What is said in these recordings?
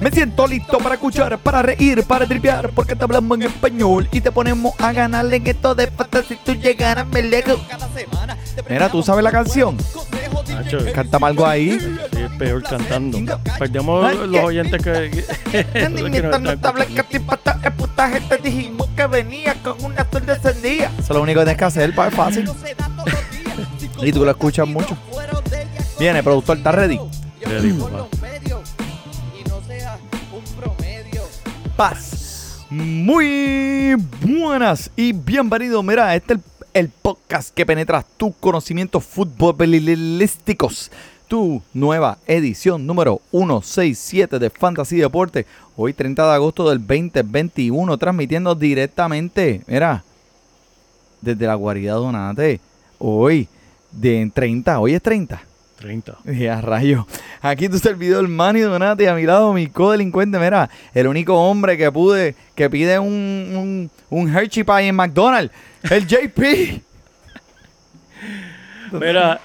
Me siento listo para escuchar, para reír, para tripear, porque te hablamos en español y te ponemos a ganarle en esto de fantasy. Tú llegarás me lejos. Mira, ¿tú sabes la canción? Nacho, Cántame algo ahí. sí, es peor cantando. Perdemos Ay, los oyentes que, que, que nos Niñita están notable que escuchando. tipo esta es putaje, te dijimos que venía con una azul descendida. Eso es lo único que tienes que hacer, pa, es fácil. y tú lo escuchas mucho. Viene, productor, ¿estás ready? Ready, papá. Paz. Muy buenas y bienvenido. Mira, este es el, podcast que penetra tus conocimientos futbolísticos. Tu nueva edición número 167 de Fantasy Deporte. Hoy 30 de agosto del 2021, transmitiendo directamente, mira, desde la guarida Donate. Hoy, de 30, hoy es 30. 30. Ya, rayo. Aquí tu servidor Manny Donati, a mi lado mi codelincuente, mira, el único hombre que pude, que pide un, un, un Hershey Pie en McDonald's, el JP. Mira,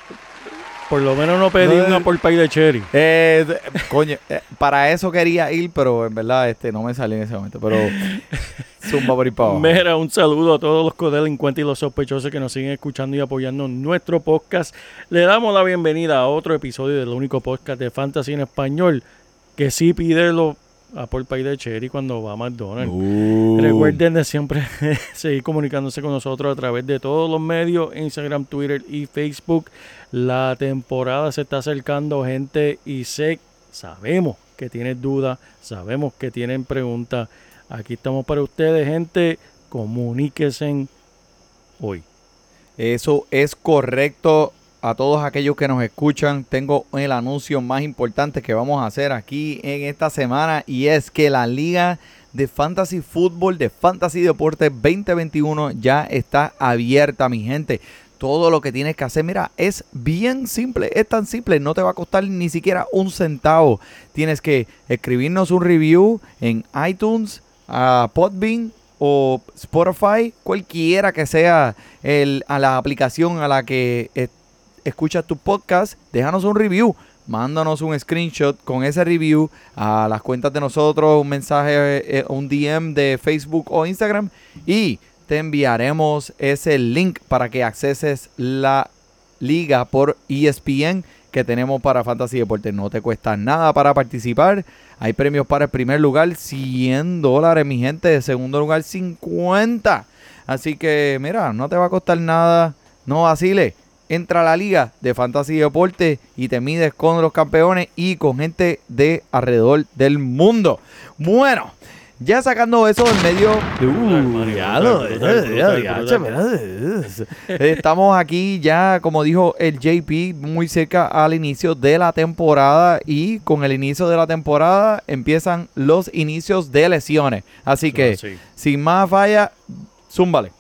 por lo menos no pedí No, una eh. por pay de cherry. Eh, coño, eh, para eso quería ir, pero en verdad este no me salió en ese momento, pero zumba por ahí para abajo. Mira, un saludo a todos los codelincuentes y los sospechosos que nos siguen escuchando y apoyando nuestro podcast. Le damos la bienvenida a otro episodio del único podcast de Fantasy en español que sí pide los Apple Pay de Cherry cuando va a McDonald's. Uh. Recuerden de siempre seguir comunicándose con nosotros a través de todos los medios, Instagram, Twitter y Facebook. La temporada se está acercando, gente, y sé, sabemos que tienen dudas, sabemos que tienen preguntas. Aquí estamos para ustedes, gente. Comuníquense hoy. Eso es correcto. A todos aquellos que nos escuchan, tengo el anuncio más importante que vamos a hacer aquí en esta semana y es que la Liga de Fantasy Fútbol de Fantasy Deporte 2021 ya está abierta, mi gente. Todo lo que tienes que hacer, mira, es bien simple, es tan simple, no te va a costar ni siquiera un centavo. Tienes que escribirnos un review en iTunes, a Podbean o Spotify, cualquiera que sea el, a la aplicación a la que escuchas tu podcast, déjanos un review. Mándanos un screenshot con ese review a las cuentas de nosotros, un mensaje, eh, un DM de Facebook o Instagram y te enviaremos ese link para que acceses la liga por ESPN que tenemos para Fantasy Deporte. No te cuesta nada para participar. Hay premios para el primer lugar, 100 dólares, mi gente. De segundo lugar, 50. Así que, mira, no te va a costar nada. No vacile. Entra a la liga de Fantasy Deporte y te mides con los campeones y con gente de alrededor del mundo. Bueno, ya sacando eso en medio. Estamos aquí ya, como dijo el JP, muy cerca al inicio de la temporada y con el inicio de la temporada empiezan los inicios de lesiones. Así que, Sí. sin más falla, zúmbale.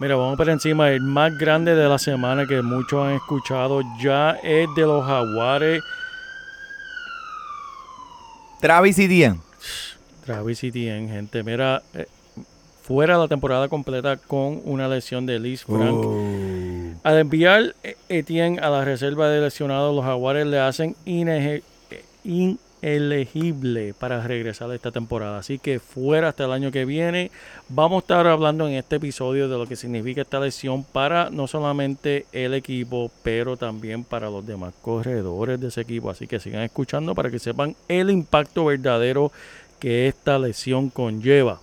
Mira, vamos por encima. El más grande de la semana que muchos han escuchado ya es de los Jaguares. Travis y Dien. Travis Etienne, gente. Mira, eh, fuera la temporada completa con una lesión de Liz Frank. Oh. Al enviar eh, Etienne a la reserva de lesionados, los Jaguares le hacen ineje- eh, inelegible para regresar a esta temporada. Así que fuera hasta el año que viene. Vamos a estar hablando en este episodio de lo que significa esta lesión para no solamente el equipo, pero también para los demás corredores de ese equipo. Así que sigan escuchando para que sepan el impacto verdadero que esta lesión conlleva.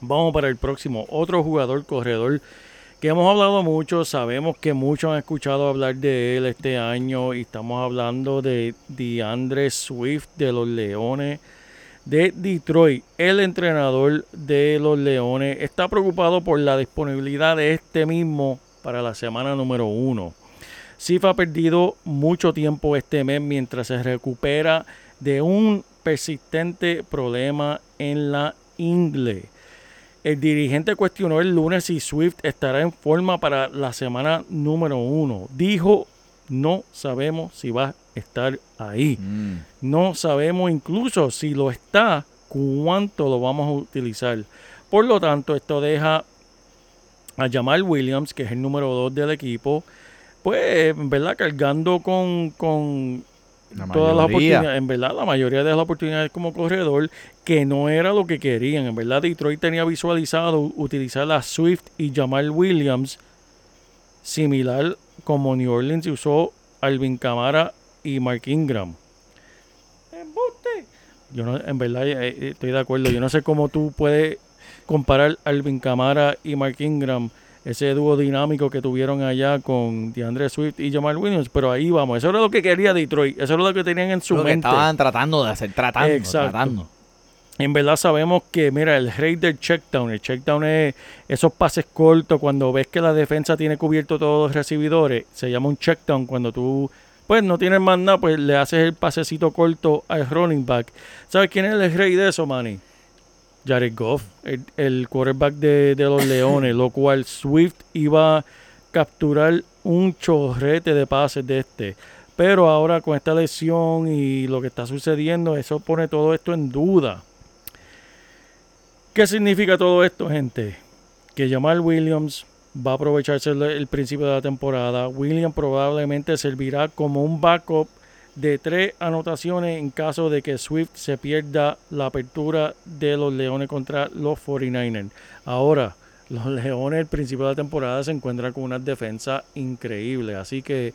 Vamos para el próximo. Otro jugador corredor que hemos hablado mucho, sabemos que muchos han escuchado hablar de él este año y estamos hablando de DeAndre Swift de los Leones de Detroit. El entrenador de los Leones está preocupado por la disponibilidad de este mismo para la semana número uno. Sif ha perdido mucho tiempo este mes mientras se recupera de un persistente problema en la ingle. El dirigente cuestionó el lunes si Swift estará en forma para la semana número uno. Dijo, no sabemos si va a estar ahí. Mm. No sabemos incluso si lo está, cuánto lo vamos a utilizar. Por lo tanto, esto deja a Jamal Williams, que es el número 2 del equipo, pues, verdad, cargando con, con La todas las oportunidades, en verdad, la mayoría de las oportunidades como corredor, que no era lo que querían. En verdad, Detroit tenía visualizado utilizar a Swift y Jamal Williams, similar como New Orleans usó Alvin Kamara y Mark Ingram. ¡Embuste! Yo no, en verdad eh, eh, estoy de acuerdo. Yo no sé cómo tú puedes comparar Alvin Kamara y Mark Ingram, ese dúo dinámico que tuvieron allá con DeAndre Swift y Jamal Williams, pero ahí vamos. Eso era lo que quería Detroit. Eso era lo que tenían en su Lo que mente. estaban tratando de hacer, tratando, Exacto. tratando. En verdad sabemos que, mira, el rey del checkdown, el checkdown es esos pases cortos, cuando ves que la defensa tiene cubierto todos los recibidores, se llama un checkdown cuando tú, pues no tienes más nada, pues le haces el pasecito corto al running back. ¿Sabes quién es el rey de eso, Manny? Jared Goff, el, quarterback de, de los Leones, lo cual Swift iba a capturar un chorrete de pases de este. Pero ahora con esta lesión y lo que está sucediendo, eso pone todo esto en duda. ¿Qué significa todo esto, gente? Que Jamal Williams va a aprovecharse el principio de la temporada. Williams probablemente servirá como un backup de tres anotaciones en caso de que Swift se pierda la apertura de los Leones contra los 49ers. Ahora, los Leones al principio de la temporada se encuentran con una defensa increíble. Así que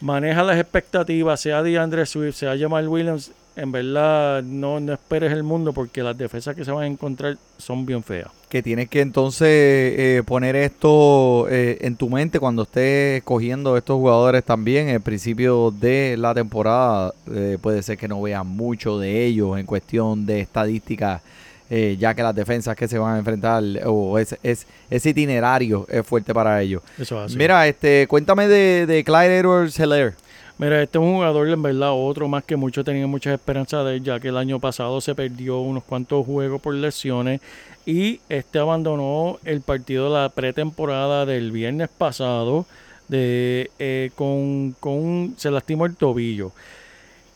maneja las expectativas, sea DeAndre Swift, sea Jamal Williams. En verdad, no, no esperes el mundo porque las defensas que se van a encontrar son bien feas. Que tienes que entonces eh, poner esto eh, en tu mente cuando estés cogiendo estos jugadores también. El principio de la temporada eh, puede ser que no veas mucho de ellos en cuestión de estadísticas, eh, ya que las defensas que se van a enfrentar o es, es- ese itinerario es fuerte para ellos. Eso. Mira, este, cuéntame de, de Clyde Edwards Heller. Mira, este es un jugador, en verdad, otro más que muchos tenían muchas esperanzas de él, ya que el año pasado se perdió unos cuantos juegos por lesiones y este abandonó el partido de la pretemporada del viernes pasado de, eh, con, con se lastimó el tobillo.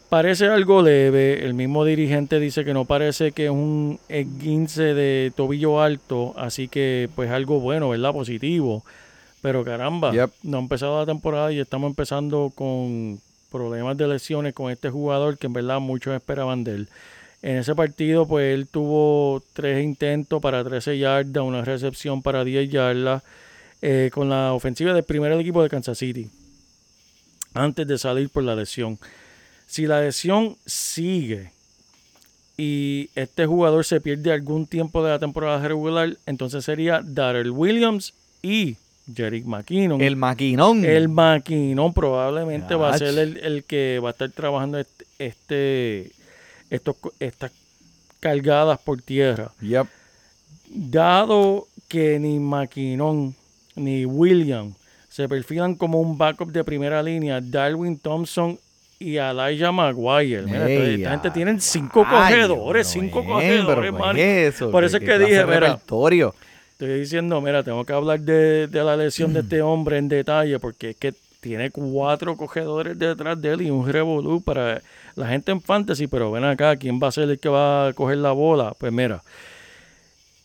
Parece algo leve, el mismo dirigente dice que no parece que es un esguince de tobillo alto, así que pues algo bueno, ¿verdad? Positivo. Pero caramba, Yep. no ha empezado la temporada y estamos empezando con problemas de lesiones con este jugador que en verdad muchos esperaban de él. En ese partido, pues él tuvo tres intentos para 13 yardas, una recepción para 10 yardas, eh, con la ofensiva del primer equipo de Kansas City, antes de salir por la lesión. Si la lesión sigue y este jugador se pierde algún tiempo de la temporada regular, entonces sería Darrell Williams y Jerick McKinnon. El maquinón. El maquinón probablemente va a ser el, el que va a estar trabajando este, este estos, estas cargadas por tierra. Yep. Dado que ni Maquinón ni William se perfilan como un backup de primera línea, Darwin Thompson y Elijah Maguire. Mira, esta- gente a tienen cinco rayos, cogedores, pero cinco man. ¿qué es eso? Por ¿Qué- eso es que clase dije, mira? Estoy diciendo, mira, tengo que hablar de, de la lesión de este hombre en detalle porque es que tiene cuatro cogedores detrás de él y un revolú para la gente en fantasy, pero ven acá, ¿quién va a ser el que va a coger la bola? Pues mira,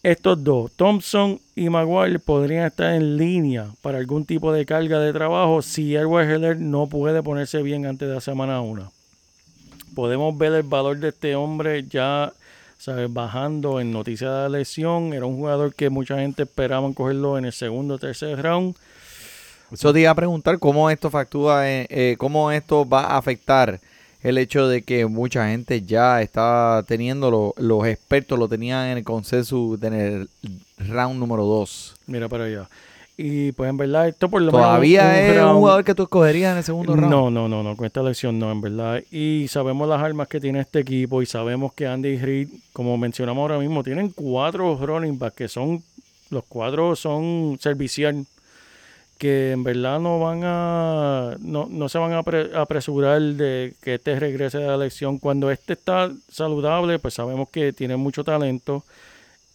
estos dos, Thompson y Maguire, podrían estar en línea para algún tipo de carga de trabajo si Edward Heller no puede ponerse bien antes de la semana 1. Podemos ver el valor de este hombre ya ¿sabes? bajando en noticia de la lesión. Era un jugador que mucha gente esperaba cogerlo en el segundo o tercer round. Eso te iba a preguntar cómo esto factúa, eh, eh, cómo esto va a afectar el hecho de que mucha gente ya está teniendo, lo- los expertos lo tenían en el consenso en el round número 2. Mira para allá. Y pues en verdad, esto por lo menos. ¿Todavía es un jugador que tú escogerías en el segundo round? No, no, no, no, con esta elección no, en verdad. Y sabemos las armas que tiene este equipo y sabemos que Andy Reid, como mencionamos ahora mismo, tienen cuatro running backs que son, los cuatro son servicial, que en verdad no van a, no, no se van a apre- apresurar de que este regrese de la elección. Cuando este está saludable, pues sabemos que tiene mucho talento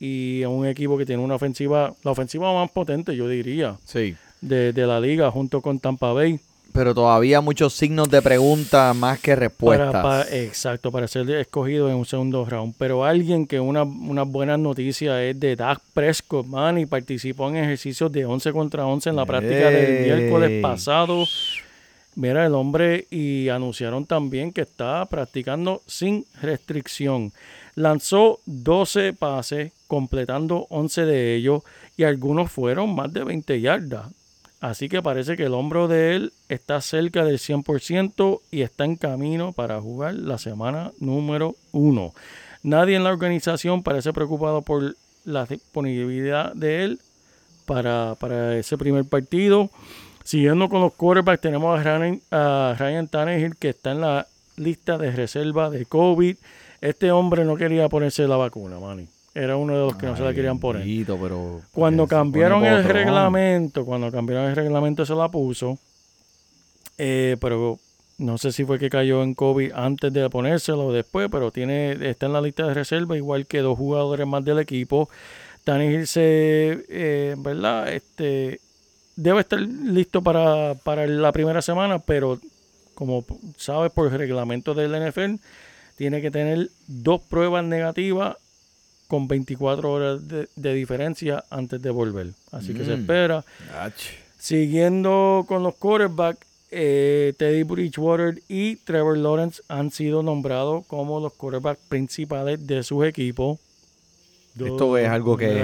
y a un equipo que tiene una ofensiva, la ofensiva más potente, yo diría, Sí. de, de la liga junto con Tampa Bay. Pero todavía muchos signos de pregunta más que respuestas. Para, para- exacto, para ser escogido en un segundo round. Pero alguien que una, una buena noticia es de Dak Prescott, man, y participó en ejercicios de 11 contra 11 en la práctica del miércoles pasado. Mira el hombre y anunciaron también que está practicando sin restricción. Lanzó 12 pases, completando 11 de ellos y algunos fueron más de 20 yardas. Así que parece que el hombro de él está cerca del 100% y está en camino para jugar la semana número 1. Nadie en la organización parece preocupado por la disponibilidad de él para, para ese primer partido. Siguiendo con los quarterbacks, tenemos a Ryan, a Ryan Tannehill que está en la lista de reserva de COVID. Este hombre no quería ponerse la vacuna, Manny. Era uno de los que no se la querían poner. bendito, pero Cuando cambiaron el reglamento, cuando cambiaron el reglamento se la puso, eh, pero no sé si fue que cayó en COVID antes de ponérselo o después, pero tiene, está en la lista de reserva, igual que dos jugadores más del equipo. Tannehill se, eh, ¿verdad? Este, debe estar listo para, para la primera semana, pero como sabes por el reglamento del NFL, tiene que tener dos pruebas negativas con 24 horas de, de diferencia antes de volver. Así que se Mm. espera. Ach. Siguiendo con los quarterbacks, eh, Teddy Bridgewater y Trevor Lawrence han sido nombrados como los quarterbacks principales de sus equipos. Esto es algo que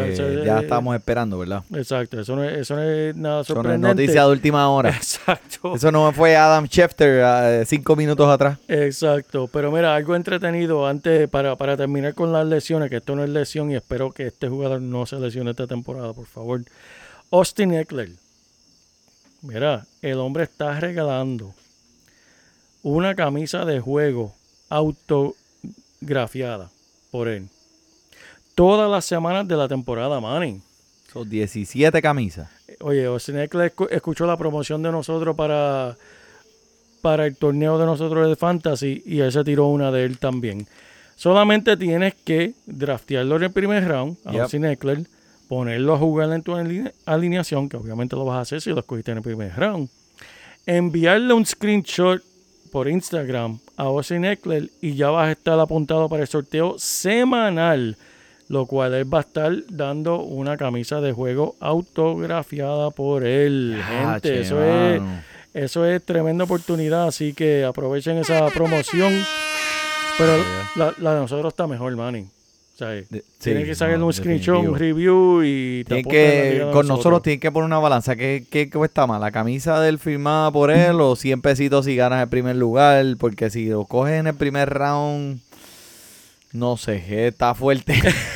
ya es- estamos esperando, ¿verdad? Exacto, eso no es, eso no es nada Eso no es sorprendente. noticia de última hora. Exacto. Eso no fue Adam Schefter ah, cinco minutos atrás. Exacto, pero mira, algo entretenido antes para, para terminar con las lesiones, que esto no es lesión y espero que este jugador no se lesione esta temporada, por favor. Austin Eckler. Mira, el hombre está regalando una camisa de juego autografiada por él. Todas las semanas de la temporada, Manning. Son 17 camisas. Oye, escu- escuchó la promoción de nosotros para, para el torneo de nosotros de Fantasy y él se tiró una de él también. Solamente tienes que draftearlo en el primer round, a Yep. Eckler, ponerlo a jugar en tu aline- alineación, que obviamente lo vas a hacer si lo escogiste en el primer round. Enviarle un screenshot por Instagram a Austin Eckler y ya vas a estar apuntado para el sorteo semanal lo cual él va a estar dando una camisa de juego autografiada por él. Gente, che, eso es, eso es tremenda oportunidad, así que aprovechen esa promoción. Pero la, la de nosotros está mejor, Manny. O sea, De- sí, que sacarle no, un screenshot, un review y te Tienen que, con nosotros tienen que poner una balanza. ¿Qué, qué cuesta más? ¿La camisa del firmada por él o 100 pesitos si ganas el primer lugar? Porque si lo coges en el primer round, no sé, está fuerte.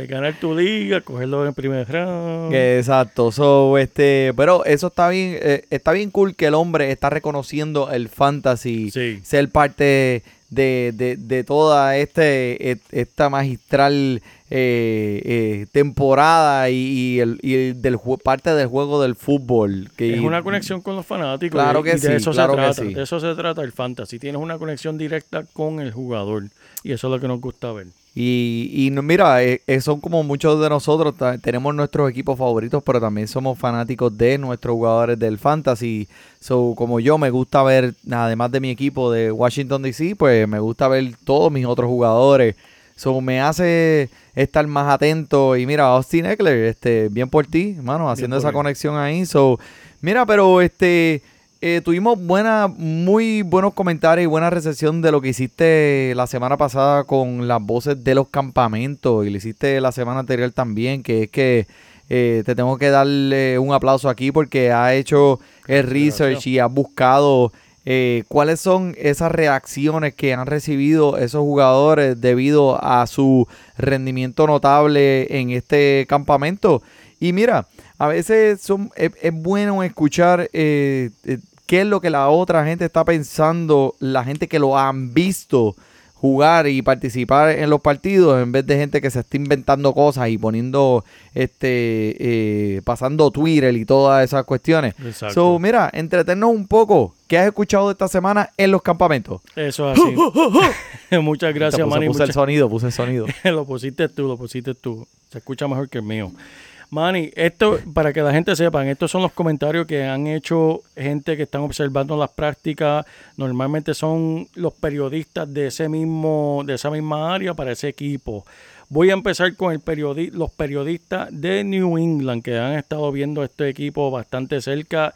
Que ganar tu liga, cogerlo en el primer round. Exacto, so, este, pero eso está bien, eh, está bien cool que el hombre está reconociendo el fantasy, Sí. ser parte de, de, de toda este, esta magistral eh, eh, temporada y, y el, y el del parte del juego del fútbol. Que Es una conexión con los fanáticos. Claro que y de sí, eso claro se que trata. sí. De eso se trata el fantasy. Tienes una conexión directa con el jugador. Y eso es lo que nos gusta ver. Y, y mira, eh, eh, son como muchos de nosotros, tenemos nuestros equipos favoritos, pero también somos fanáticos de nuestros jugadores del fantasy. So, como yo me gusta ver, además de mi equipo de Washington DC, pues me gusta ver todos mis otros jugadores. So, me hace estar más atento. Y mira, Austin Eckler, este, bien por ti, hermano, haciendo esa él. conexión ahí. So, mira, pero este, eh, tuvimos buena, muy buenos comentarios y buena recepción de lo que hiciste la semana pasada con las voces de los campamentos y lo hiciste la semana anterior también, que es que eh, te tengo que darle un aplauso aquí porque ha hecho el research y ha buscado eh, cuáles son esas reacciones que han recibido esos jugadores debido a su rendimiento notable en este campamento. Y mira, a veces son, es, es bueno escuchar eh, qué es lo que la otra gente está pensando, la gente que lo han visto jugar y participar en los partidos en vez de gente que se está inventando cosas y poniendo, este, eh, pasando Twitter y todas esas cuestiones. Exacto. So, mira, entretenernos un poco. ¿Qué has escuchado esta semana en los campamentos? Eso es así. Muchas gracias, puse, Manny. puse el muchas- sonido, puse el sonido. lo pusiste tú, lo pusiste tú. Se escucha mejor que el mío. Manny, esto, para que la gente sepan, estos son los comentarios que han hecho gente que están observando las prácticas. Normalmente son los periodistas de ese mismo, de esa misma área para ese equipo. Voy a empezar con el periodi los periodistas de New England que han estado viendo este equipo bastante cerca.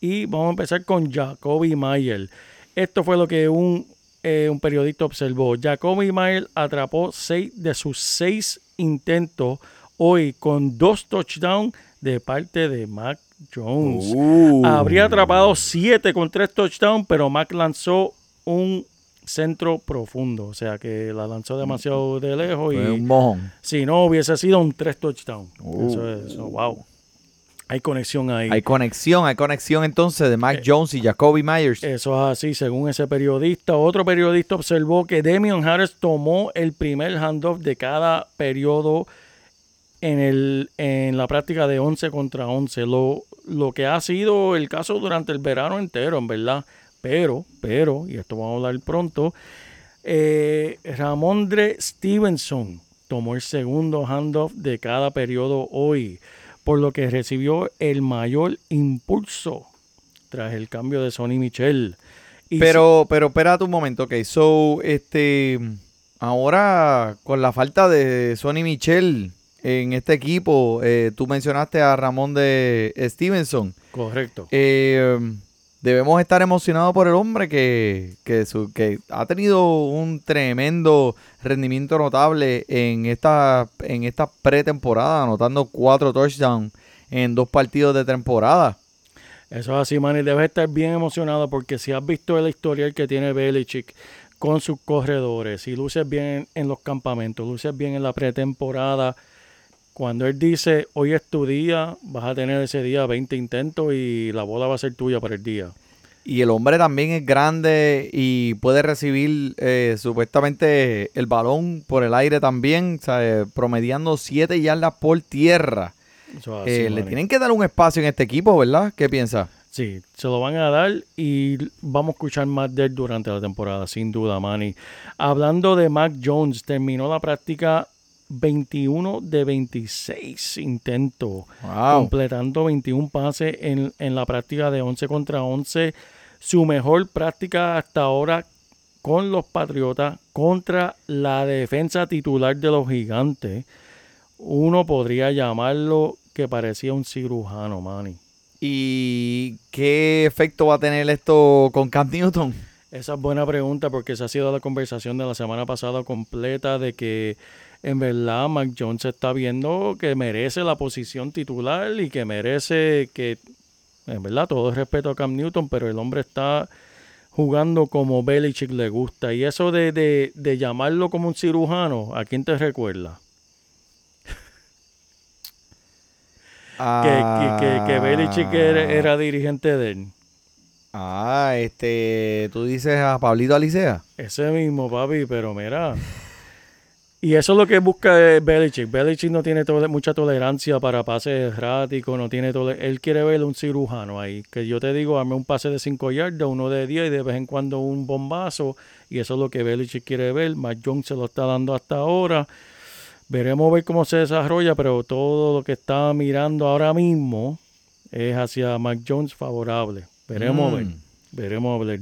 Y vamos a empezar con Jacoby Mayer. Esto fue lo que un, eh, un periodista observó. Jacoby Mayer atrapó seis de sus seis intentos hoy con dos touchdowns de parte de Mac Jones. Uh. Habría atrapado siete con tres touchdowns, pero Mac lanzó un centro profundo. O sea que la lanzó demasiado de lejos Fue y un mojón. si no hubiese sido un tres touchdowns. Uh. Eso es, eso, wow. Hay conexión ahí. Hay conexión, hay conexión entonces de Eh, Mac Jones y Jacoby Myers. Eso es así, según ese periodista. Otro periodista observó que Demian Harris tomó el primer handoff de cada periodo en, el, en la práctica de 11 contra 11. Lo, lo que ha sido el caso durante el verano entero, en verdad. Pero, pero, y esto vamos a hablar pronto, eh, Ramondre Stevenson tomó el segundo handoff de cada periodo hoy, por lo que recibió el mayor impulso tras el cambio de Sonny Michel. Pero, pero espérate un momento, ok. So, este, ahora con la falta de Sonny Michel en este equipo, eh, tú mencionaste a Ramón de Stevenson. correcto. Eh, debemos estar emocionados por el hombre que, que, su- que ha tenido un tremendo rendimiento notable en esta, en esta pretemporada, anotando cuatro touchdowns en dos partidos de temporada. Eso es así, Manny. Debes estar bien emocionado porque si has visto el historial que tiene Belichick con sus corredores, si luces bien en los campamentos, luces bien en la pretemporada, cuando él dice hoy es tu día, vas a tener ese día 20 intentos y la bola va a ser tuya para el día. Y el hombre también es grande y puede recibir eh, supuestamente el balón por el aire también, eh, promediando 7 yardas por tierra. Eso es así, Eh, le tienen que dar un espacio en este equipo, ¿verdad? ¿Qué piensa? Sí, se lo van a dar y vamos a escuchar más de él durante la temporada, sin duda, Manny. Hablando de Mac Jones, terminó la práctica 21 de 26 intentos, Wow. completando 21 pases en, en la práctica de 11 contra 11. Su mejor práctica hasta ahora con los Patriotas contra la defensa titular de los Gigantes. Uno podría llamarlo que parecía un cirujano, Manny. ¿Y qué efecto va a tener esto con Cam Newton? Esa es buena pregunta porque esa ha sido la conversación de la semana pasada completa de que en verdad Mac Jones está viendo que merece la posición titular y que merece que, en verdad, todo el respeto a Cam Newton, pero el hombre está jugando como Belichick le gusta. Y eso de, de- de llamarlo como un cirujano, ¿a quién te recuerda? Que, que, que, que Belichick era, era dirigente de él. Ah, este, tú dices a Pablito Alicea. Ese mismo, papi, pero mira. Y eso es lo que busca Belichick. Belichick no tiene mucha tolerancia para pases erráticos, no tiene él quiere ver un cirujano ahí. Que yo te digo, hazme un pase de 5 yardas, uno de 10 y de vez en cuando un bombazo. Y eso es lo que Belichick quiere ver. Mac Jones se lo está dando hasta ahora. Veremos ver cómo se desarrolla, pero todo lo que está mirando ahora mismo es hacia Mac Jones favorable. Veremos Mm. ver. Veremos a ver.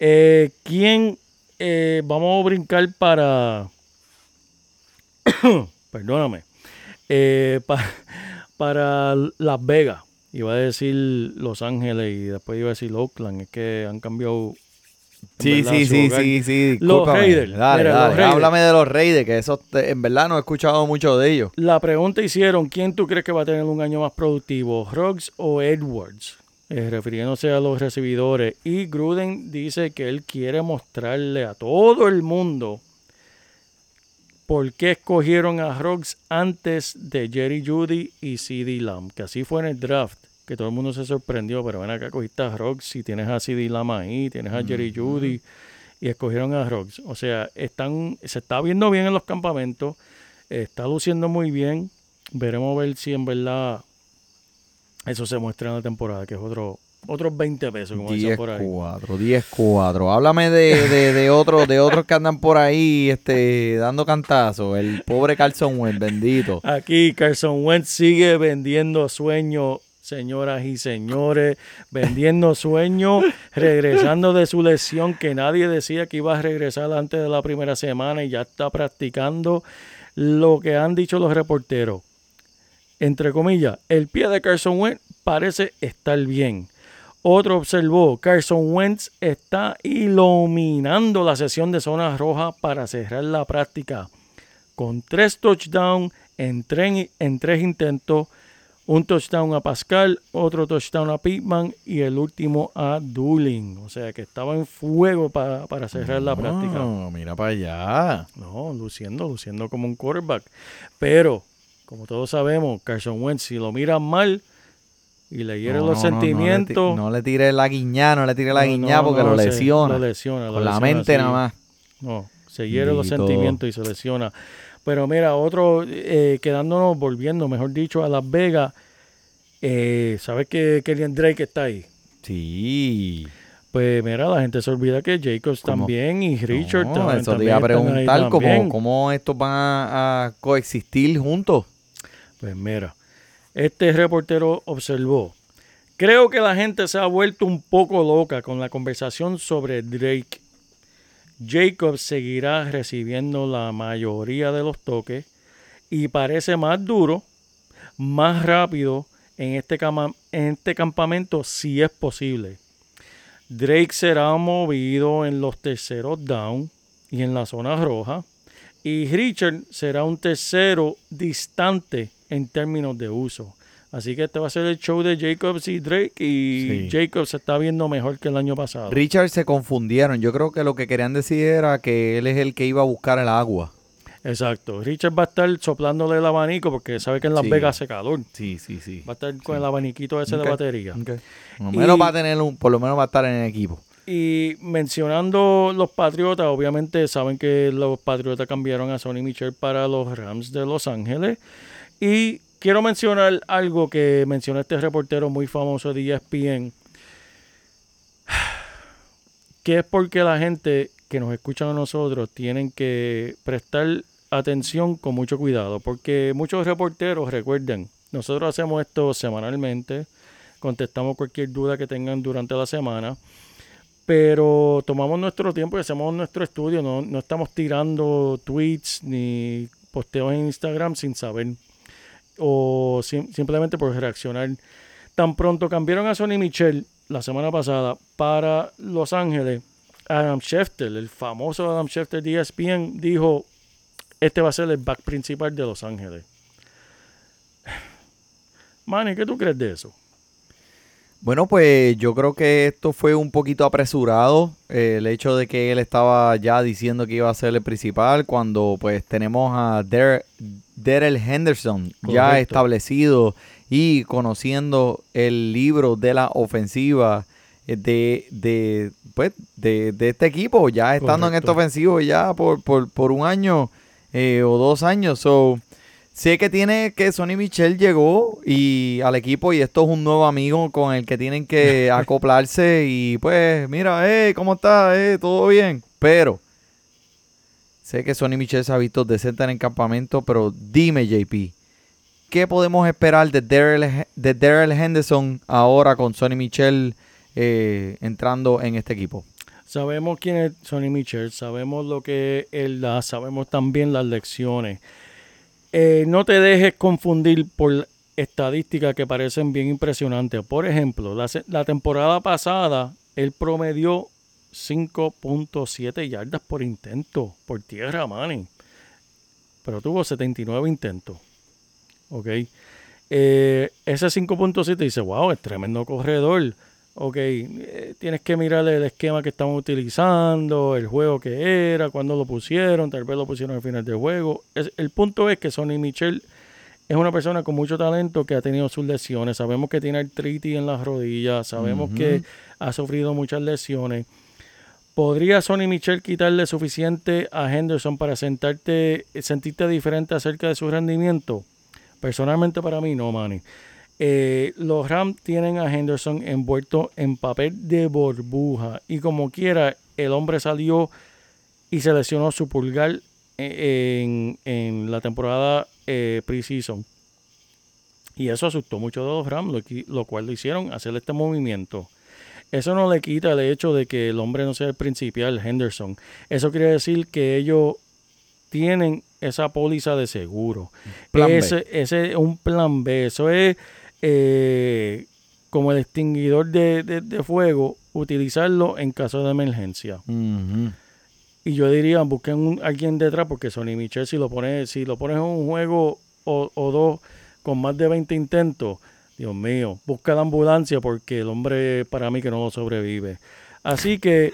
Eh, ¿Quién? eh, vamos a brincar para. Perdóname. Eh, pa- para Las Vegas. Iba a decir Los Ángeles y después iba a decir Oakland. Es que han cambiado. Sí, verdad sí, sí, sí, sí. Los. Raiders, Dale, mira, los dale. Raiders. Háblame de los Raiders, que eso te- en verdad no he escuchado mucho de ellos. La pregunta hicieron: ¿quién tú crees que va a tener un año más productivo, Ruggs o Edwards? Eh, refiriéndose a los recibidores. Y Gruden dice que él quiere mostrarle a todo el mundo por qué escogieron a Ruggs antes de Jerry Judy y CD Lamb. Que así fue en el draft, que todo el mundo se sorprendió. Pero ven acá, cogiste a Ruggs y tienes a CD Lamb ahí, tienes a Jerry Judy. y escogieron a Rocks. O sea, están, se está viendo bien en los campamentos, está luciendo muy bien. Veremos a ver si en verdad eso se muestra en la temporada, que es otro otros 20 pesos, como dicen 10 por ahí. 4, 10 4. Háblame de, de, de otros de otros que andan por ahí este, dando cantazos. El pobre Carson Wentz, bendito. Aquí Carson Wentz sigue vendiendo sueños, señoras y señores, vendiendo sueños, regresando de su lesión que nadie decía que iba a regresar antes de la primera semana y ya está practicando lo que han dicho los reporteros. Entre comillas, el pie de Carson Wentz parece estar bien. Otro observó, Carson Wentz está iluminando la sesión de zona roja para cerrar la práctica. Con tres touchdowns en, tres- en tres intentos, un touchdown a Pascal, otro touchdown a Pittman y el último a Dooling. O sea que estaba en fuego pa- para cerrar la práctica. Ah, mira para allá. No, luciendo, luciendo como un quarterback. Pero, como todos sabemos, Carson Wentz, si lo miran mal y le hieren No, los no, no sentimientos. No le tire la guiñá, no le tire la guiñá porque lo se- lesiona. Lo lesiona, lo Con la lesiona, mente sí. nada más. No, se hiere los sentimientos y se lesiona. Pero mira, otro, eh, quedándonos, volviendo, mejor dicho, a Las Vegas, eh, ¿sabes que Kenyan Drake está ahí? Sí. Pues mira, la gente se olvida que Jacobs ¿Cómo? también y Richard No, tam- eso te también iba a preguntar cómo, también. cómo estos van a, a coexistir juntos. Pues mira, este reportero observó. Creo que la gente se ha vuelto un poco loca con la conversación sobre Drake. Jacobs seguirá recibiendo la mayoría de los toques y parece más duro, más rápido en este, en este campamento si es posible. Drake será movido en los terceros down y en la zona roja. Y Richard será un tercero distante en términos de uso. Así que este va a ser el show de Jacobs y Drake. Y Sí. Jacobs se está viendo mejor que el año pasado. Richard se confundieron. Yo creo que lo que querían decir era que él es el que iba a buscar el agua. Exacto. Richard va a estar soplándole el abanico porque sabe que en Las Sí. Vegas hace calor. Sí, sí, sí. Va a estar con el abaniquito ese de batería. Por lo menos Y- va a tener un, por lo menos va a estar en el equipo. Y mencionando los Patriotas, obviamente saben que los Patriotas cambiaron a Sonny Michel para los Rams de Los Ángeles. Y quiero mencionar algo que mencionó este reportero muy famoso de ESPN, que es porque la gente que nos escucha a nosotros tienen que prestar atención con mucho cuidado, porque muchos reporteros, recuerden, nosotros hacemos esto semanalmente, contestamos cualquier duda que tengan durante la semana pero tomamos nuestro tiempo y hacemos nuestro estudio, no, no estamos tirando tweets ni posteos en Instagram sin saber o sim- simplemente por reaccionar. Tan pronto cambiaron a Sonny Michel la semana pasada para Los Ángeles, Adam Schefter, el famoso Adam Schefter de ESPN, dijo, este va a ser el back principal de Los Ángeles. Manny, ¿qué tú crees de eso? Bueno, pues yo creo que esto fue un poquito apresurado, eh, el hecho de que él estaba ya diciendo que iba a ser el principal, cuando pues tenemos a Der- Darrell Henderson ya establecido y conociendo el libro de la ofensiva de, de, pues, de, de este equipo, ya estando en este ofensivo ya por, por, por un año eh, o dos años. So, Sé que tiene que Sonny Michel llegó y al equipo y esto es un nuevo amigo con el que tienen que acoplarse y pues mira, hey, ¿cómo estás? Eh, ¿Todo bien? Pero sé que Sonny Michel se ha visto decente en el campamento, pero dime JP, ¿qué podemos esperar de Darrell de Henderson ahora con Sonny Michel eh, entrando en este equipo? Sabemos quién es Sonny Michel, sabemos lo que él da, sabemos también las lecciones. Eh, no te dejes confundir por estadísticas que parecen bien impresionantes. Por ejemplo, la, la temporada pasada él promedió 5.7 yardas por intento, por tierra, Manny. Pero tuvo 79 intentos. Ok. Eh, ese 5.7 dice, wow, es tremendo corredor. Ok, eh, tienes que mirar el esquema que estaban utilizando, el juego que era, cuándo lo pusieron, tal vez lo pusieron al final del juego. Es- el punto es que Sonny Michel es una persona con mucho talento que ha tenido sus lesiones. Sabemos que tiene artritis en las rodillas, sabemos que ha sufrido muchas lesiones. ¿Podría Sonny Michel quitarle suficiente a Henderson para sentarte, sentirte diferente acerca de su rendimiento? Personalmente para mí no, Manny. Eh, los Rams tienen a Henderson envuelto en papel de burbuja y como quiera el hombre salió y se lesionó su pulgar en, en la temporada eh, preseason. Y eso asustó mucho de los Rams, lo, lo cual lo hicieron hacer este movimiento. Eso no le quita el hecho de que el hombre no sea el principal, Henderson. Eso quiere decir que ellos tienen esa póliza de seguro. Plan B. ese, es un plan B. Eso es eh, como el extinguidor de, de- de fuego, utilizarlo en caso de emergencia. Y yo diría, busquen un, alguien detrás, porque Sonny Michel, si lo pones, si lo pones en un juego o, o dos con más de 20 intentos, Dios mío, busca la ambulancia porque el hombre para mí que no sobrevive. Así que,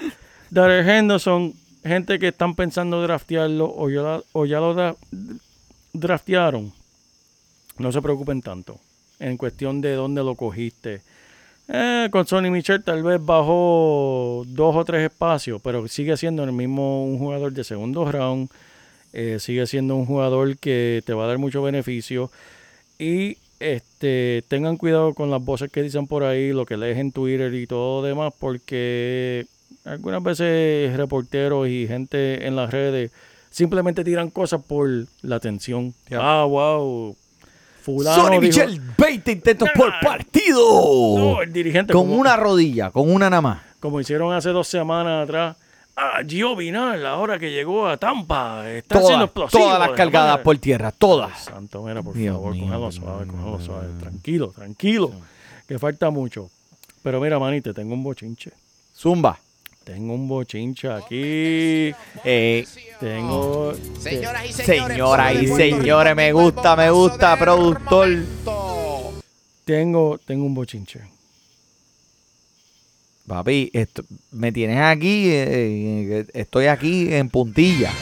Darrell Henderson, gente que están pensando draftearlo o ya, lo dra- draftearon, no se preocupen tanto en cuestión de dónde lo cogiste. Eh, con Sonny Michel tal vez bajó dos o tres espacios, pero sigue siendo el mismo un jugador de segundo round. eh, sigue siendo un jugador que te va a dar mucho beneficio. Y este tengan cuidado con las voces que dicen por ahí, lo que lees en Twitter y todo demás, porque algunas veces reporteros y gente en las redes simplemente tiran cosas por la atención. Ah, wow. Fulano dijo- Michel, 20 intentos por partido. No, el dirigente. con como- una rodilla, con una nada más. como hicieron hace dos semanas atrás. Gio Vinal, ahora que llegó a Tampa, está haciendo Todas, explosivo. todas las cargadas manera- por tierra, todas. Santo, mira, por Dios favor, mío, cógelo suave, cógelo suave. Tranquilo, tranquilo, que falta mucho. Pero mira, manite, tengo un bochinche. Zumba. Tengo un bochinche aquí. Eh, Tengo. Señoras y señores, señora y señores, me gusta, me gusta, productor. Tengo, tengo un bochinche. Papi, esto- me tienes aquí, eh, eh, estoy aquí en puntilla.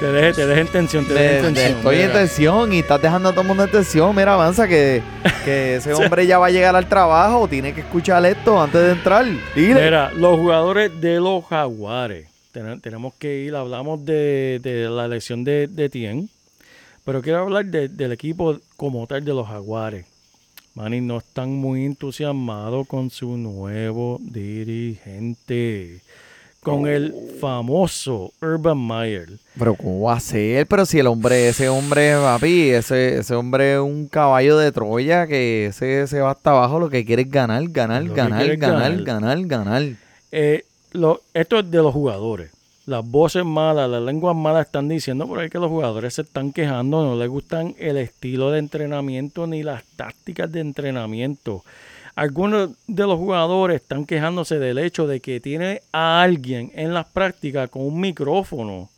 Te dejé, te dejé en tensión, te dejé en tensión. estoy en tensión y estás dejando a todo el mundo en tensión. Mira, avanza que, que ese hombre ya va a llegar al trabajo. Tiene que escuchar esto antes de entrar. Dile. Mira, los jugadores de los Jaguares. Ten- tenemos que ir, hablamos de, de la elección de, de Tien, pero quiero hablar de- del equipo como tal de los Jaguares. Manny no están muy entusiasmados con su nuevo dirigente, con el famoso Urban Meyer. Pero ¿cómo va a ser? Pero si el hombre, ese hombre, papi, ese, ese hombre es un caballo de Troya que ese se va hasta abajo. Lo que quiere es ganar, ganar, ganar, ganar, ganar. ganar, ganar. Eh, lo- esto es de los jugadores. Las voces malas, las lenguas malas están diciendo por ahí que los jugadores se están quejando, no les gustan el estilo de entrenamiento ni las tácticas de entrenamiento. Algunos de los jugadores están quejándose del hecho de que tiene a alguien en las prácticas con un micrófono,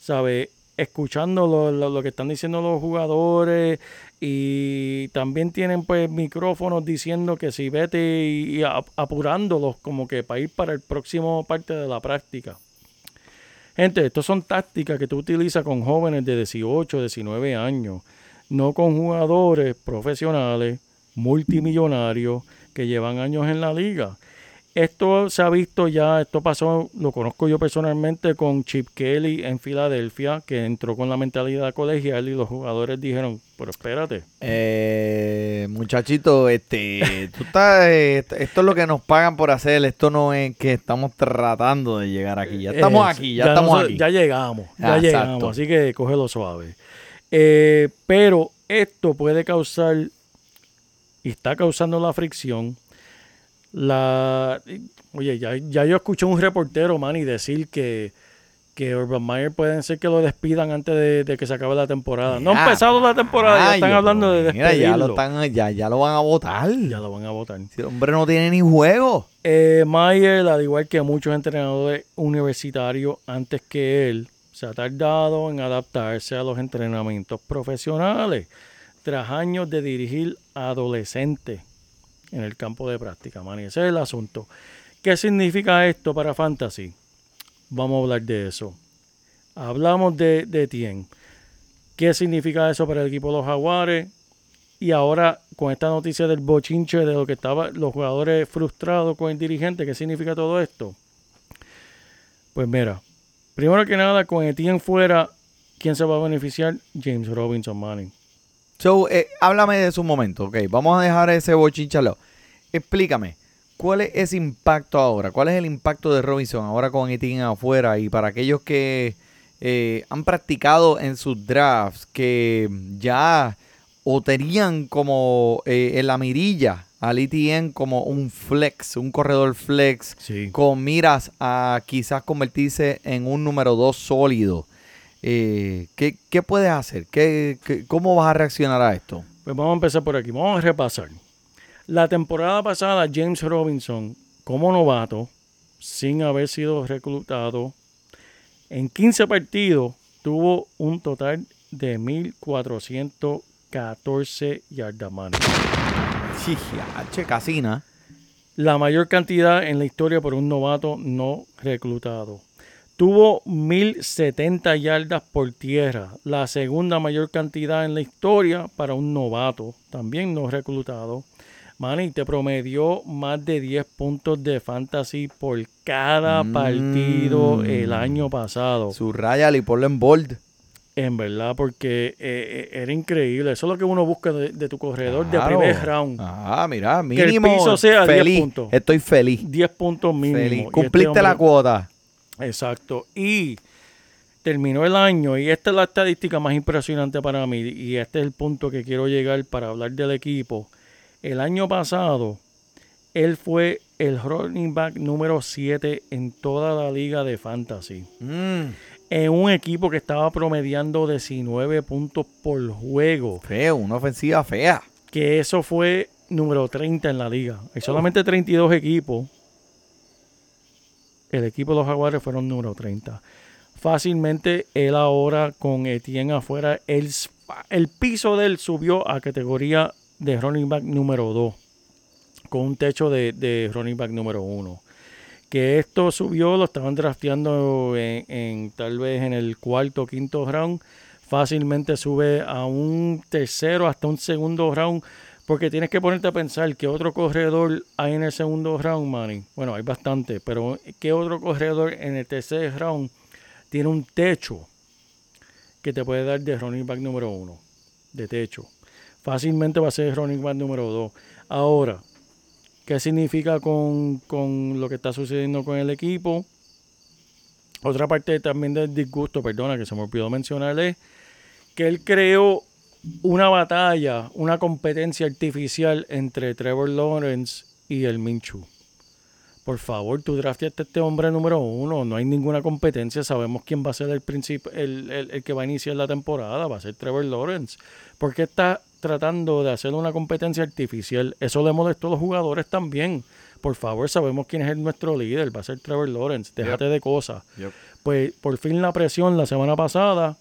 ¿sabe? Escuchando lo, que están diciendo los jugadores y también tienen pues micrófonos diciendo que si vete y, y ap- apurándolos como que para ir para el próximo parte de la práctica. Gente, estas son tácticas que tú utilizas con jóvenes de 18, 19 años, no con jugadores profesionales, multimillonarios, que llevan años en la liga. Esto se ha visto ya, esto pasó, lo conozco yo personalmente con Chip Kelly en Filadelfia, que entró con la mentalidad colegial y los jugadores dijeron, pero espérate, Eh, muchachito, este, tú estás, eh, esto es lo que nos pagan por hacer. Esto no es que estamos tratando de llegar aquí. Ya estamos aquí, ya, estamos aquí. Ya llegamos, ya Ah, llegamos, exacto. así que cógelo suave. Eh, pero esto puede causar, y está causando la fricción, la... Oye, ya, ya yo escuché un reportero, Manny, decir que, que Urban Meyer pueden ser que lo despidan antes de, de que se acabe la temporada. No ha empezado la temporada, ya están hablando de mira, despedirlo. ya lo, están, ya, ya lo van a votar. Ya lo van a votar. Si el hombre no tiene ni juego. Eh, Mayer, al igual que muchos entrenadores universitarios antes que él, se ha tardado en adaptarse a los entrenamientos profesionales tras años de dirigir a adolescentes en el campo de práctica. Man, ese es el asunto. ¿Qué significa esto para Fantasy? Vamos a hablar de eso. Hablamos de, de. ¿Qué significa eso para el equipo de los Jaguares? Y ahora, con esta noticia del bochinche de lo que estaban los jugadores frustrados con el dirigente, ¿qué significa todo esto? Pues mira, primero que nada, con Etienne fuera, ¿quién se va a beneficiar? James Robinson, Manning. So, eh, háblame de su momento, ok. Vamos a dejar ese bochinche al lado. Explícame, ¿cuál es ese impacto ahora? ¿Cuál es el impacto de Robinson ahora con Etienne afuera? Y para aquellos que eh, han practicado en sus drafts, que ya o tenían como eh, en la mirilla al Etienne como un flex, un corredor flex, Sí. con miras a quizás convertirse en un número dos sólido. Eh, ¿qué, qué puedes hacer? ¿Qué, qué- cómo vas a reaccionar a esto? Pues vamos a empezar por aquí. Vamos a repasar. La temporada pasada, James Robinson, como novato, sin haber sido reclutado, en 15 partidos tuvo un total de 1.414 yardas manos. Sí, che, casina. La mayor cantidad en la historia por un novato no reclutado. Tuvo 1070 yardas por tierra, la segunda mayor cantidad en la historia para un novato, también no reclutado. Manny te promedió más de 10 puntos de fantasy por cada Mm. partido el año pasado. Subrayale y ponlo en bold. En verdad, porque eh, eh, era increíble. Eso es lo que uno busca de, de tu corredor Claro. de primer round. Ah, mira, el mínimo. piso sea 10 feliz. puntos. Estoy feliz. 10 puntos mínimo. feliz. Este Cumpliste la cuota. Exacto. Y terminó el año y esta es la estadística más impresionante para mí y este es el punto que quiero llegar para hablar del equipo. El año pasado, él fue el running back número 7 en toda la liga de fantasy. Mm, En un equipo que estaba promediando 19 puntos por juego. feo, una ofensiva fea. Que eso fue número 30 en la liga. Hay solamente 32 equipos. El equipo de los Jaguares fueron número 30. Fácilmente él ahora con Etienne afuera, el, el piso de él subió a categoría de running back número 2. Con un techo de, de running back número 1. Que esto subió, lo estaban drafteando en, en tal vez en el cuarto o quinto round. Fácilmente sube a un tercero hasta un segundo round. Porque tienes que ponerte a pensar que otro corredor hay en el segundo round, Manny. Bueno, hay bastante, pero ¿qué otro corredor en el tercer round tiene un techo que te puede dar de running back número uno? De techo. Fácilmente va a ser running back número dos. Ahora, ¿qué significa con, con lo que está sucediendo con el equipo? Otra parte también del disgusto, perdona, que se me olvidó mencionarle, que él creó una batalla, una competencia artificial entre Trevor Lawrence y el Minchu. Por favor, tú drafteaste a este hombre número uno. No hay ninguna competencia. Sabemos quién va a ser el, el, el- el que va a iniciar la temporada. Va a ser Trevor Lawrence. ¿Por qué está tratando de hacer una competencia artificial? Eso le molestó a los jugadores también. Por favor, sabemos quién es el- nuestro líder. Va a ser Trevor Lawrence. Déjate de cosas. Yep. Pues por fin la presión la semana pasada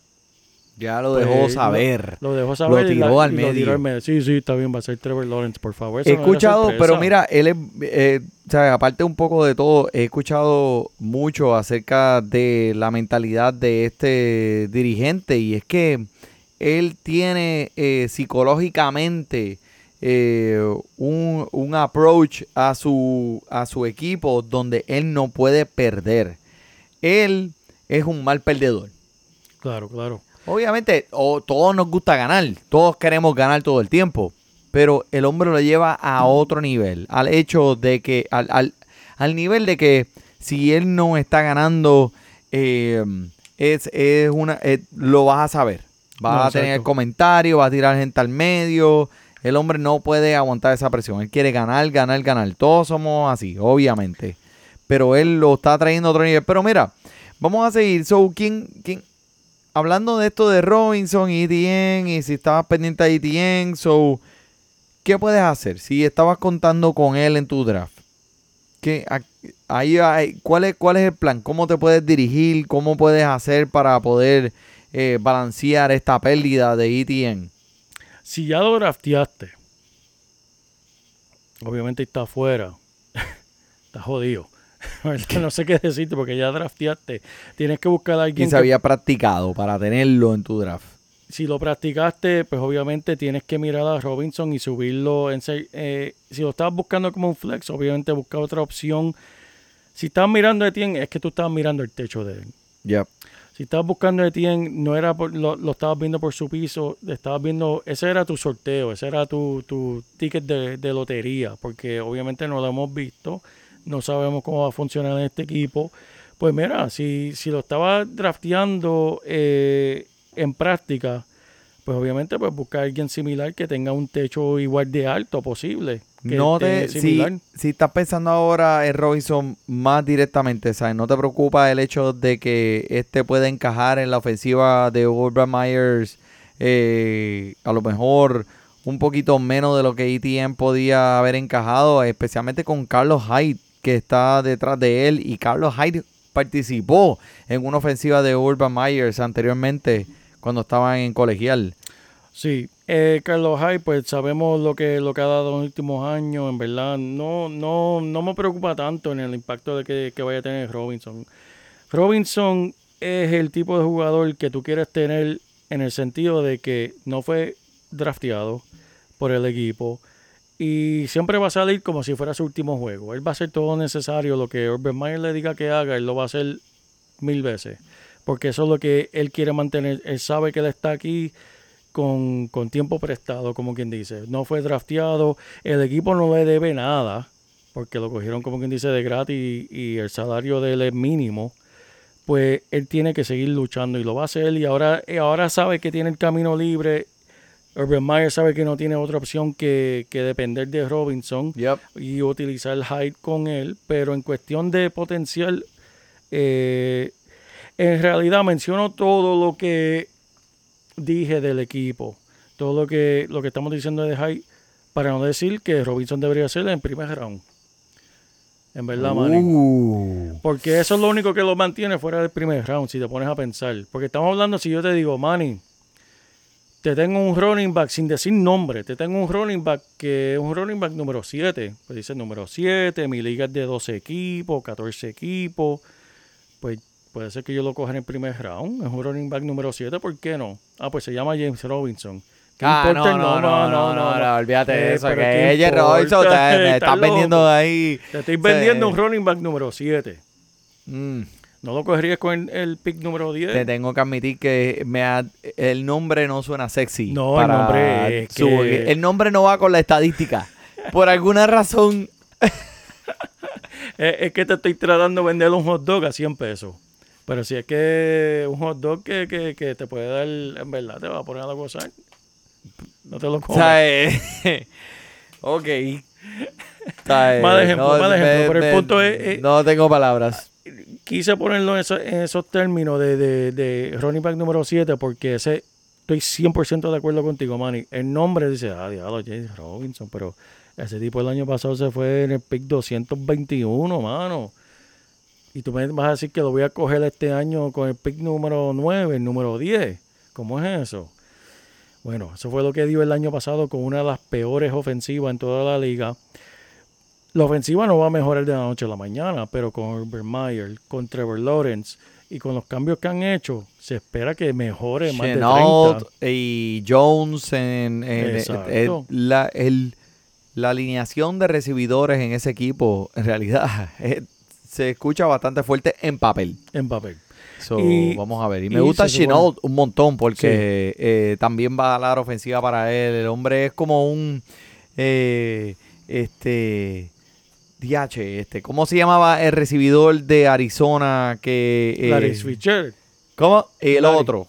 Ya lo Pues, dejó lo- saber. lo dejó saber. tiró la- al lo tiró medio. al medio. Sí, sí, está bien, va a ser Trevor Lawrence, por favor. eso He escuchado, pero mira, él es, eh, o sea, aparte un poco de todo, he escuchado mucho acerca de la mentalidad de este dirigente y es que él tiene eh, psicológicamente eh, un, un approach a su, a su equipo donde él no puede perder. Él es un mal perdedor. Claro, claro. Obviamente, o todos nos gusta ganar, todos queremos ganar todo el tiempo, pero el hombre lo lleva a otro nivel, al hecho de que, al, al, al nivel de que si él no está ganando, eh, es, es una, eh, lo vas a saber. Vas No, a tener exacto. comentarios, va a tirar gente al medio. El hombre no puede aguantar esa presión. Él quiere ganar, ganar, ganar. Todos somos así, obviamente. Pero él lo está trayendo a otro nivel. Pero mira, vamos a seguir. So, ¿quién, quién, hablando de esto de Robinson y ETN, y si estabas pendiente de ETN, so, ¿qué puedes hacer? Si estabas contando con él en tu draft, ¿qué, a- ahí hay- ¿cuál, es, ¿cuál es el plan? ¿Cómo te puedes dirigir? ¿Cómo puedes hacer para poder eh, balancear esta pérdida de ETN? Si ya lo drafteaste, obviamente está afuera, está jodido. No sé qué decirte porque ya drafteaste. Tienes que buscar a alguien ¿Quién se que- había practicado para tenerlo en tu draft? si lo practicaste, pues obviamente tienes que mirar a Robinson y subirlo. En, eh, si lo estabas buscando como un flex, obviamente busca otra opción. Si estabas mirando a Etienne, es que tú estabas mirando el techo de él. Yep. Si estabas buscando a Etienne, no era por, lo, lo estabas viendo por su piso, estabas viendo, ese era tu sorteo, ese era tu, tu ticket de, de lotería, porque obviamente no lo hemos visto, no sabemos cómo va a funcionar en este equipo. Pues mira, si, si lo estabas drafteando eh, en práctica, pues obviamente pues busca a alguien similar que tenga un techo igual de alto posible. que No te, si, si estás pensando ahora en Robinson más directamente, ¿sabes? No te preocupa el hecho de que este pueda encajar en la ofensiva de Urban Myers eh, a lo mejor un poquito menos de lo que ETN podía haber encajado, especialmente con Carlos Hyde, que está detrás de él. Y Carlos Hyde participó en una ofensiva de Urban Myers anteriormente cuando estaban en colegial. Sí, eh, Carlos Hyde, pues sabemos lo que lo que ha dado en los últimos años, en verdad, no, no, no me preocupa tanto en el impacto de que, que vaya a tener Robinson. Robinson es el tipo de jugador que tú quieres tener en el sentido de que no fue drafteado por el equipo y siempre va a salir como si fuera su último juego. Él va a hacer todo necesario, lo que Urban Meyer le diga que haga, él lo va a hacer mil veces, porque eso es lo que él quiere mantener. Él sabe que él está aquí con, con tiempo prestado, como quien dice. No fue drafteado, el equipo no le debe nada, porque lo cogieron como quien dice de gratis y, y el salario de él es mínimo. Pues él tiene que seguir luchando y lo va a hacer. Y ahora, ahora sabe que tiene el camino libre. Urban Meyer sabe que no tiene otra opción que, que depender de Robinson Yep. y utilizar Hyde con él, pero en cuestión de potencial, eh, en realidad menciono todo lo que dije del equipo, todo lo que, lo que estamos diciendo de Hyde, para no decir que Robinson debería ser en primer round. En verdad, Manny. Porque eso es lo único que lo mantiene fuera del primer round, si te pones a pensar. Porque estamos hablando, si yo te digo, Manny, te tengo un running back sin decir nombre, te tengo un running back que es un running back número 7. Pues dice número 7, mi liga es de 12 equipos, 14 equipos. Pues puede ser que yo lo coja en el primer round. Es un running back número 7, ¿por qué no? Ah, pues se llama James Robinson. ¿Qué Ah, importa no, no, no, no, no, no, olvídate de Eh, eso, que ¿qué ella importa? Robinson te- Estás vendiendo ahí. Te estoy vendiendo un running back número 7. Mm, ¿No lo cogerías con el, pick número 10? te tengo que admitir que me ha- el nombre no suena sexy. No, el nombre es su- que- el nombre no va con la estadística. Por alguna razón. Es, es que te estoy tratando de vender un hot dog a 100 pesos. Pero si es que un hot dog que, que, que te puede dar, en verdad, te va a poner a gozar. No te lo O comes. sea, eh, ok. O sea, eh, Mal ejemplo, mal me- ejemplo, pero el me- punto es- eh, no tengo palabras. Quise ponerlo en, eso- en esos términos de, de, de running back número 7 porque ese, estoy 100% de acuerdo contigo, Manny. El nombre dice, ah, diablo, James Robinson, pero ese tipo el año pasado se fue en el pick 221, mano. Y tú me vas a decir que lo voy a coger este año con el pick número 9, el número 10. ¿Cómo es eso? Bueno, eso fue lo que dio el año pasado con una de las peores ofensivas en toda la liga. La ofensiva no va a mejorar de la noche a la mañana, pero con Urban Meyer, con Trevor Lawrence y con los cambios que han hecho, se espera que mejore más de 30. Chenault y Jones en, en- la, el- la alineación de recibidores en ese equipo, en realidad, eh, se escucha bastante fuerte en papel. en papel. So, Y- vamos a ver. Y y me gusta Chenault un montón porque eh, también va a dar ofensiva para él. El hombre es como un eh, este DH, este, ¿cómo se llamaba el recibidor de Arizona que eh, Larry Fitzgerald. ¿Cómo? Y el Larry. otro,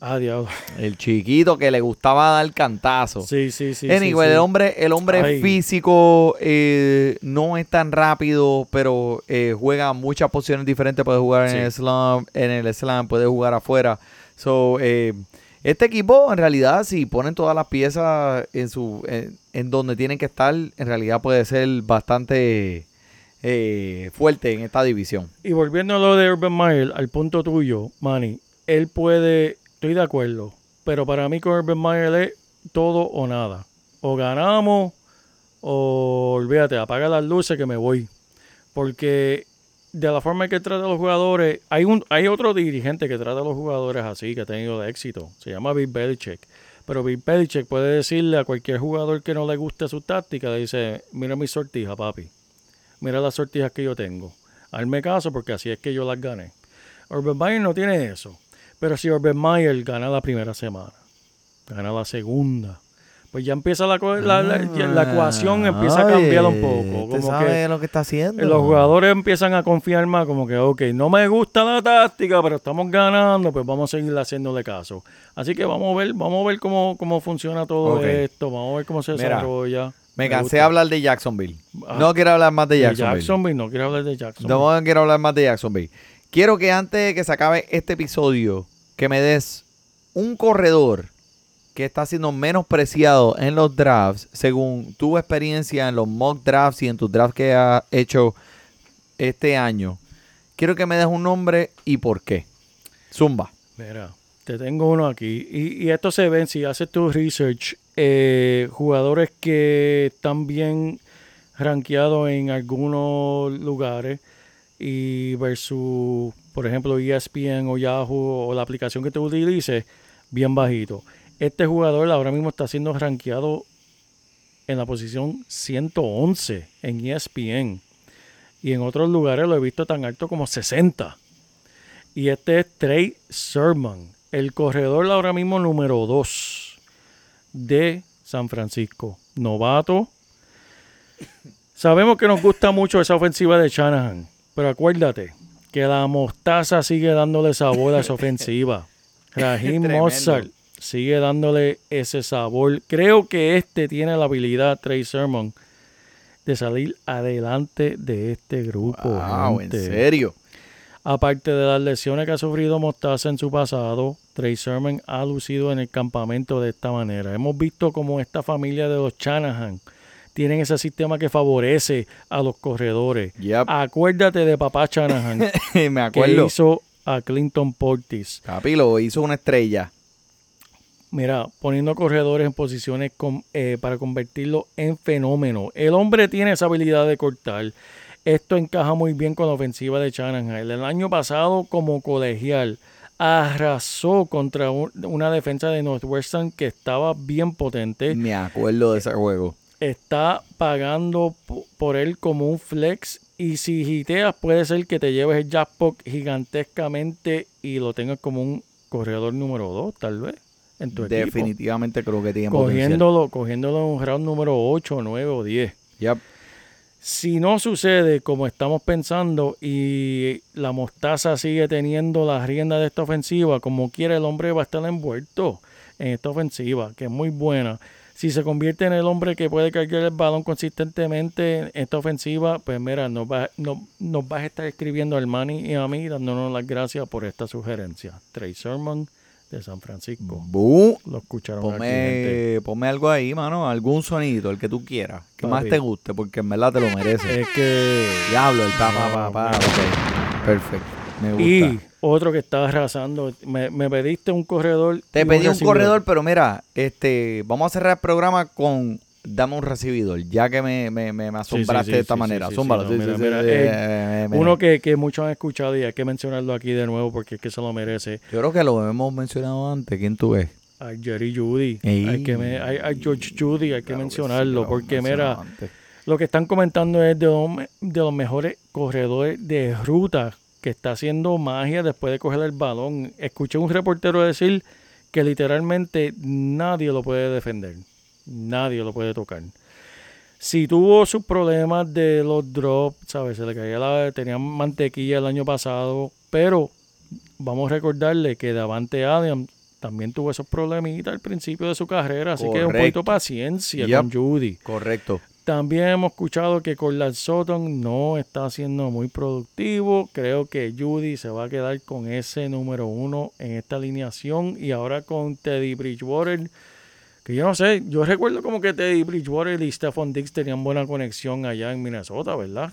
Ah, diablo. el chiquito que le gustaba dar cantazo. Sí, sí, sí. anyway, sí, sí. el hombre, el hombre Ay. físico eh, no es tan rápido, pero eh, juega muchas posiciones diferentes. Puede jugar Sí. en el slam, en el slam, puede jugar afuera. So, eh, este equipo, en realidad, si ponen todas las piezas en su, en, donde tienen que estar, en realidad puede ser bastante eh, fuerte en esta división. Y volviendo a lo de Urban Meyer, al punto tuyo, Manny, él puede, estoy de acuerdo, pero para mí con Urban Meyer es todo o nada. O ganamos, o olvídate, apaga las luces que me voy. Porque de la forma en que trata a los jugadores, hay un hay otro dirigente que trata a los jugadores así, que ha tenido éxito. Se llama Bill Belichick. Pero Bill Belichick puede decirle a cualquier jugador que no le guste su táctica, le dice, mira mi sortija, papi. Mira las sortijas que yo tengo. Hazme caso porque así es que yo las gané. Urban Meyer no tiene eso. Pero si Urban Meyer gana la primera semana, gana la segunda, pues ya empieza la, la, la- la ecuación empieza a cambiar un poco. Como sabe que lo que está haciendo. los jugadores empiezan a confiar más, como que, ok, no me gusta la táctica, pero estamos ganando, pues vamos a seguir haciéndole caso. Así que vamos a ver, vamos a ver cómo, cómo funciona todo esto, vamos a ver cómo se desarrolla. Me cansé de hablar de Jacksonville. Ah. no quiero hablar más de De Jacksonville. Jacksonville, no quiero hablar de Jacksonville. No quiero hablar más de Jacksonville. Quiero que antes de que se acabe este episodio, que me des un corredor que está siendo menospreciado en los drafts, según tu experiencia en los mock drafts y en tus drafts que has hecho este año. Quiero que me des un nombre y por qué. Zumba. Mira, te tengo uno aquí. Y, y esto se ven, si haces tu research, eh, jugadores que están bien rankeados en algunos lugares y versus, por ejemplo, ESPN o Yahoo o la aplicación que tú utilices, bien bajito. Este jugador ahora mismo está siendo rankeado en la posición 111 en ESPN. Y en otros lugares lo he visto tan alto como 60. Y este es Trey Sermon, el corredor ahora mismo número 2 de San Francisco. Novato. Sabemos que nos gusta mucho esa ofensiva de Shanahan, pero acuérdate que la mostaza sigue dándole sabor a esa ofensiva. Raheem. Mozart sigue dándole ese sabor. Creo que este tiene la habilidad, Trey Sermon, de salir adelante de este grupo. Wow, en serio. Aparte de las lesiones que ha sufrido Mostaza en su pasado, Trey Sermon ha lucido en el campamento de esta manera. Hemos visto cómo esta familia de los Shanahan tienen ese sistema que favorece a los corredores. Yep. Acuérdate de papá Shanahan me que acuerdo. hizo a Clinton Portis. Capi lo hizo una estrella. Mira, poniendo corredores en posiciones con- eh, para convertirlo en fenómeno. El hombre tiene esa habilidad de cortar. Esto encaja muy bien con la ofensiva de Shanahan. El año pasado, como colegial, arrasó contra un- una defensa de Northwestern que estaba bien potente. Me acuerdo de ese juego. Está pagando po- por él como un flex. Y si giteas, puede ser que te lleves el jackpot gigantescamente y lo tengas como un corredor número 2, tal vez, en tu equipo Definitivamente creo que tiene potencial. cogiéndolo, cogiéndolo en un round número 8, 9 o 10. Yep. Si no sucede como estamos pensando y la mostaza sigue teniendo las riendas de esta ofensiva, como quiera el hombre va a estar envuelto en esta ofensiva, que es muy buena. Si se convierte en el hombre que puede cargar el balón consistentemente en esta ofensiva, pues mira, nos, va, no- nos vas a estar escribiendo al Manny y a mí dándonos las gracias por esta sugerencia. Trey Sermon de San Francisco. Bu, Lo escucharon aquí, gente. Ponme, ponme algo ahí, mano. Algún sonido, el que tú quieras. Que más te guste, porque en verdad te lo mereces. Es que Diablo, el pa, pa, pa, pa. ok. Perfecto. Me gusta. Y otro que estaba arrasando. Me, me pediste un corredor. Te pedí un corredor, pero mira, este, vamos a cerrar el programa con dame un recibidor, ya que me, me, me, me asombraste sí, de esta sí, manera. sí, sí, Zúmbalo. sí, sí, sí, Uno que, que muchos han escuchado y hay que mencionarlo aquí de nuevo porque es que se lo merece. Yo creo que lo hemos mencionado antes. ¿Quién tú ves? A Jerry Judy. Ey. Hay que me- hay- a George Judy hay que Claro mencionarlo. sí, lo porque mira, antes. lo que están comentando es de los, de los mejores corredores de ruta que está haciendo magia después de coger el balón. Escuché un reportero decir que literalmente nadie lo puede defender. Nadie lo puede tocar. Si tuvo sus problemas de los drops, ¿sabes? Se le caía la. Tenía mantequilla el año pasado. Pero vamos a recordarle que Davante Adams también tuvo esos problemitas al principio de su carrera. Así que un poquito de paciencia Yep. con Judy. Correcto. También hemos escuchado que Corland Sutton no está siendo muy productivo. Creo que Judy se va a quedar con ese número uno en esta alineación. Y ahora con Teddy Bridgewater, que yo no sé, yo recuerdo como que Teddy Bridgewater y Stephon Diggs tenían buena conexión allá en Minnesota, ¿verdad?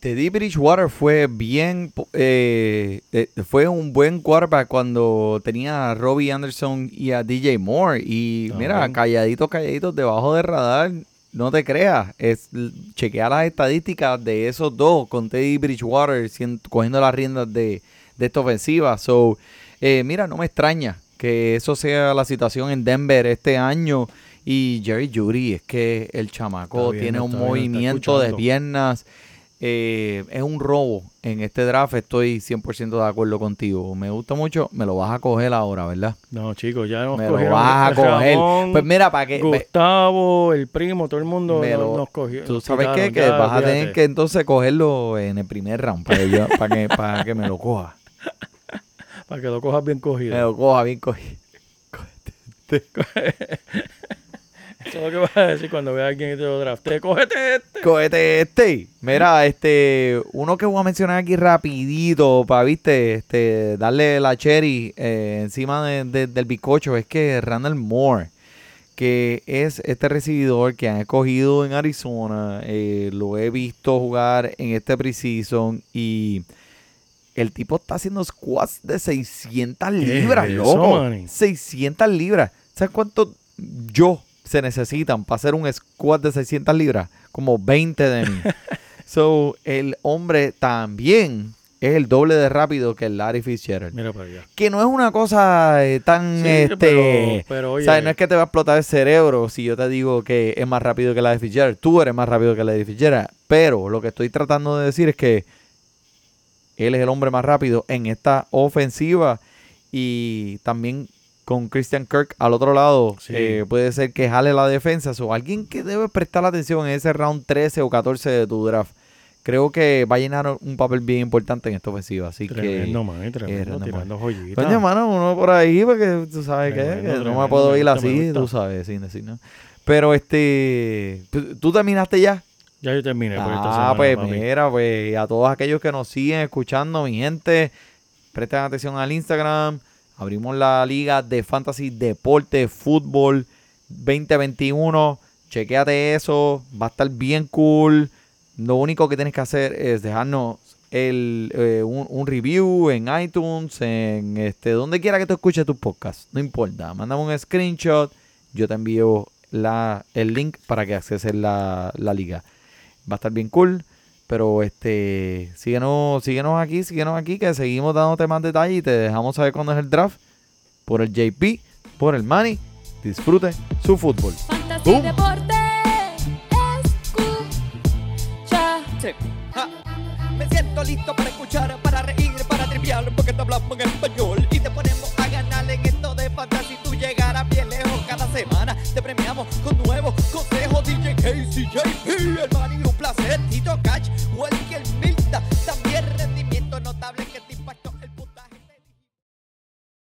Teddy Bridgewater fue bien, eh, eh, fue un buen quarterback cuando tenía a Robbie Anderson y a DJ Moore. Y mira, calladitos, calladitos, debajo del radar, no te creas, es chequea las estadísticas de esos dos con Teddy Bridgewater cogiendo las riendas de, de esta ofensiva. So, eh, mira, no me extraña que eso sea la situación en Denver este año. Y Jerry Judy, es que el chamaco bien, tiene un bien, movimiento de piernas. eh, es un robo en este draft. Estoy 100% de acuerdo contigo. Me gusta mucho. Me lo vas a coger ahora, ¿verdad? No, chicos, ya nos Me lo vas a coger. Ramón, Pues mira, para que. Gustavo, el primo, todo el mundo Me nos, lo- nos cogió. Tú sabes qué, que vas a tener que entonces cogerlo en el primer round para, que yo- para, que, para que me lo coja. Para que lo cojas bien Me cogido. lo coja bien cogido. Eso es lo que vas a decir cuando veas a alguien que te lo drafte. Cógete este. Cógete este. Mira, este, uno que voy a mencionar aquí rapidito para, viste, este, darle la cherry eh, encima de- de- del bizcocho es que Randall Moore, que es este recibidor que han escogido en Arizona, eh, lo he visto jugar en este preseason y el tipo está haciendo squats de 600 libras, es eso, loco. manín? 600 libras. ¿Sabes cuánto yo se necesitan para hacer un squat de 600 libras? Como 20 de mí. so, el hombre también es el doble de rápido que el Larry Fitzgerald. Mira para allá. Que no es una cosa eh, tan, Sí, este... pero- pero, oye- ¿sabes? No es que te va a explotar el cerebro si yo te digo que es más rápido que la de Fitzgerald. Tú eres más rápido que la de Fitzgerald. Pero lo que estoy tratando de decir es que él es el hombre más rápido en esta ofensiva. Y también con Christian Kirk al otro lado, Sí. eh, puede ser que jale la defensa. O alguien que debe prestar atención en ese round 13 o 14 de tu draft. Creo que va a llenar un papel bien importante en esta ofensiva. Así Tremendo, que. man, tremendo, Randall tirando joyitas. Coño, mano, uno por ahí, porque tú sabes que, Tremendo, que no me puedo ir así, tú sabes, sin decir nada. Pero este, ¿tú- ¿tú terminaste ya? Ya yo terminé por esta Ah, semana, pues mira, pues a todos aquellos que nos siguen escuchando, mi gente, presten atención al Instagram. Abrimos la liga de Fantasy Deporte Fútbol 2021. Chequéate eso, va a estar bien cool. Lo único que tienes que hacer es dejarnos el, eh, un, un review en iTunes, en este, donde quiera que tú escuches tu podcast. No importa, mándame un screenshot. Yo te envío la, el link para que acceses la, la liga. Va a estar bien cool. Pero este, síguenos, síguenos aquí, síguenos aquí, que seguimos dándote más detalles y te dejamos saber cuándo es el draft. Por el JP, por el Manny. Disfrute su fútbol. Fantasía Deporte. Escucha. Sí. Ja. Me siento listo para escuchar, para reír, para triviar, porque te hablamos en español y te ponemos a ganar en esto de. Si tú llegaras bien lejos cada semana, te premiamos con nuevos consejos. DJ KCJP, el Manny.